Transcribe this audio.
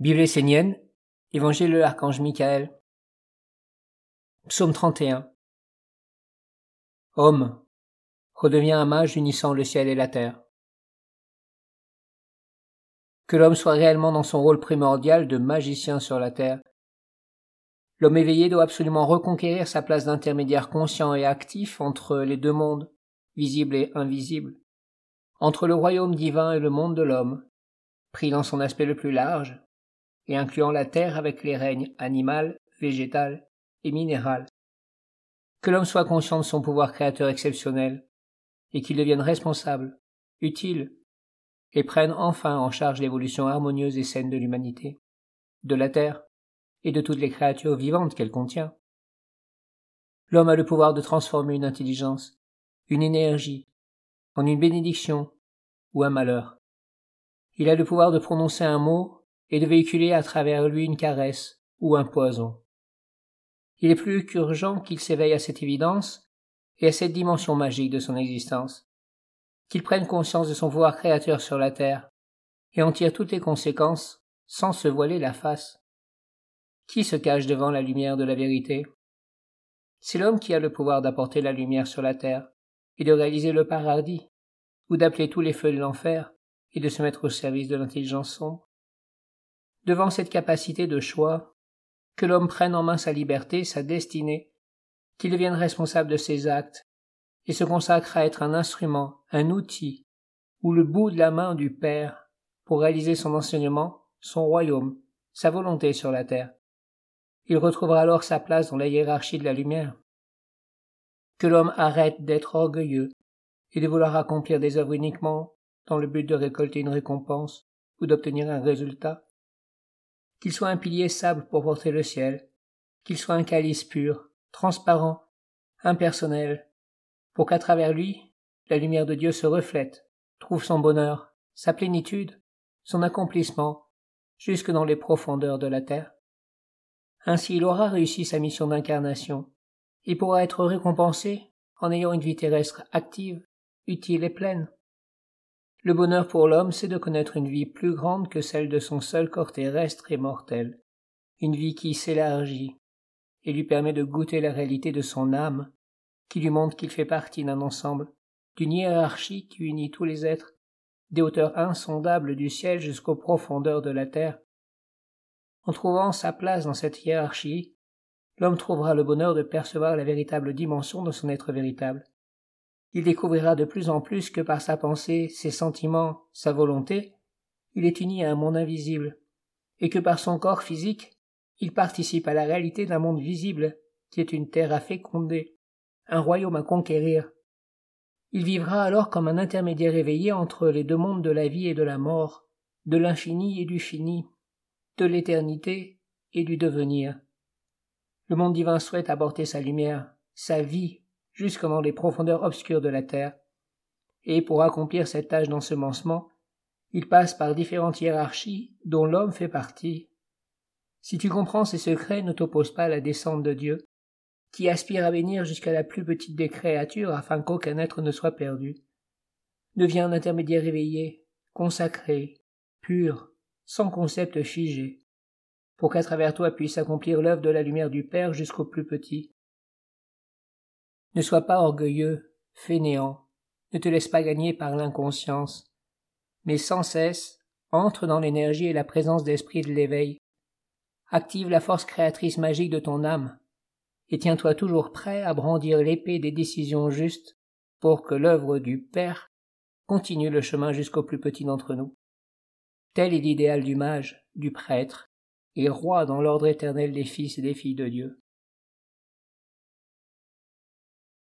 Bible essénienne, Évangile de l'archange Michael. Psaume 31. Homme, redeviens un mage unissant le ciel et la terre. Que l'homme soit réellement dans son rôle primordial de magicien sur la terre. L'homme éveillé doit absolument reconquérir sa place d'intermédiaire conscient et actif entre les deux mondes, visible et invisible, entre le royaume divin et le monde de l'homme, pris dans son aspect le plus large, et incluant la terre avec les règnes animal, végétal et minéral. Que l'homme soit conscient de son pouvoir créateur exceptionnel, et qu'il devienne responsable, utile, et prenne enfin en charge l'évolution harmonieuse et saine de l'humanité, de la terre, et de toutes les créatures vivantes qu'elle contient. L'homme a le pouvoir de transformer une intelligence, une énergie, en une bénédiction ou un malheur. Il a le pouvoir de prononcer un mot et de véhiculer à travers lui une caresse ou un poison. Il est plus qu'urgent qu'il s'éveille à cette évidence et à cette dimension magique de son existence, qu'il prenne conscience de son pouvoir créateur sur la terre et en tire toutes les conséquences sans se voiler la face. Qui se cache devant la lumière de la vérité? C'est l'homme qui a le pouvoir d'apporter la lumière sur la terre et de réaliser le paradis, ou d'appeler tous les feux de l'enfer et de se mettre au service de l'intelligence sombre devant cette capacité de choix, que l'homme prenne en main sa liberté, sa destinée, qu'il devienne responsable de ses actes, et se consacre à être un instrument, un outil, ou le bout de la main du Père, pour réaliser son enseignement, son royaume, sa volonté sur la terre. Il retrouvera alors sa place dans la hiérarchie de la lumière. Que l'homme arrête d'être orgueilleux et de vouloir accomplir des œuvres uniquement dans le but de récolter une récompense ou d'obtenir un résultat, qu'il soit un pilier sable pour porter le ciel, qu'il soit un calice pur, transparent, impersonnel, pour qu'à travers lui, la lumière de Dieu se reflète, trouve son bonheur, sa plénitude, son accomplissement, jusque dans les profondeurs de la terre. Ainsi il aura réussi sa mission d'incarnation, et pourra être récompensé en ayant une vie terrestre active, utile et pleine. Le bonheur pour l'homme, c'est de connaître une vie plus grande que celle de son seul corps terrestre et mortel, une vie qui s'élargit et lui permet de goûter la réalité de son âme, qui lui montre qu'il fait partie d'un ensemble, d'une hiérarchie qui unit tous les êtres, des hauteurs insondables du ciel jusqu'aux profondeurs de la terre. En trouvant sa place dans cette hiérarchie, l'homme trouvera le bonheur de percevoir la véritable dimension de son être véritable, il découvrira de plus en plus que par sa pensée, ses sentiments, sa volonté, il est uni à un monde invisible, et que par son corps physique, il participe à la réalité d'un monde visible, qui est une terre à féconder, un royaume à conquérir. Il vivra alors comme un intermédiaire éveillé entre les deux mondes de la vie et de la mort, de l'infini et du fini, de l'éternité et du devenir. Le monde divin souhaite apporter sa lumière, sa vie jusque dans les profondeurs obscures de la terre, et pour accomplir cette tâche d'ensemencement, il passe par différentes hiérarchies dont l'homme fait partie. Si tu comprends ces secrets, ne t'oppose pas à la descente de Dieu, qui aspire à bénir jusqu'à la plus petite des créatures afin qu'aucun être ne soit perdu. Deviens un intermédiaire éveillé, consacré, pur, sans concept figé, pour qu'à travers toi puisse accomplir l'œuvre de la lumière du Père jusqu'au plus petit. Ne sois pas orgueilleux, fainéant, ne te laisse pas gagner par l'inconscience, mais sans cesse entre dans l'énergie et la présence d'esprit de l'éveil. Active la force créatrice magique de ton âme, et tiens-toi toujours prêt à brandir l'épée des décisions justes pour que l'œuvre du Père continue le chemin jusqu'au plus petit d'entre nous. Tel est l'idéal du mage, du prêtre, et roi dans l'ordre éternel des fils et des filles de Dieu.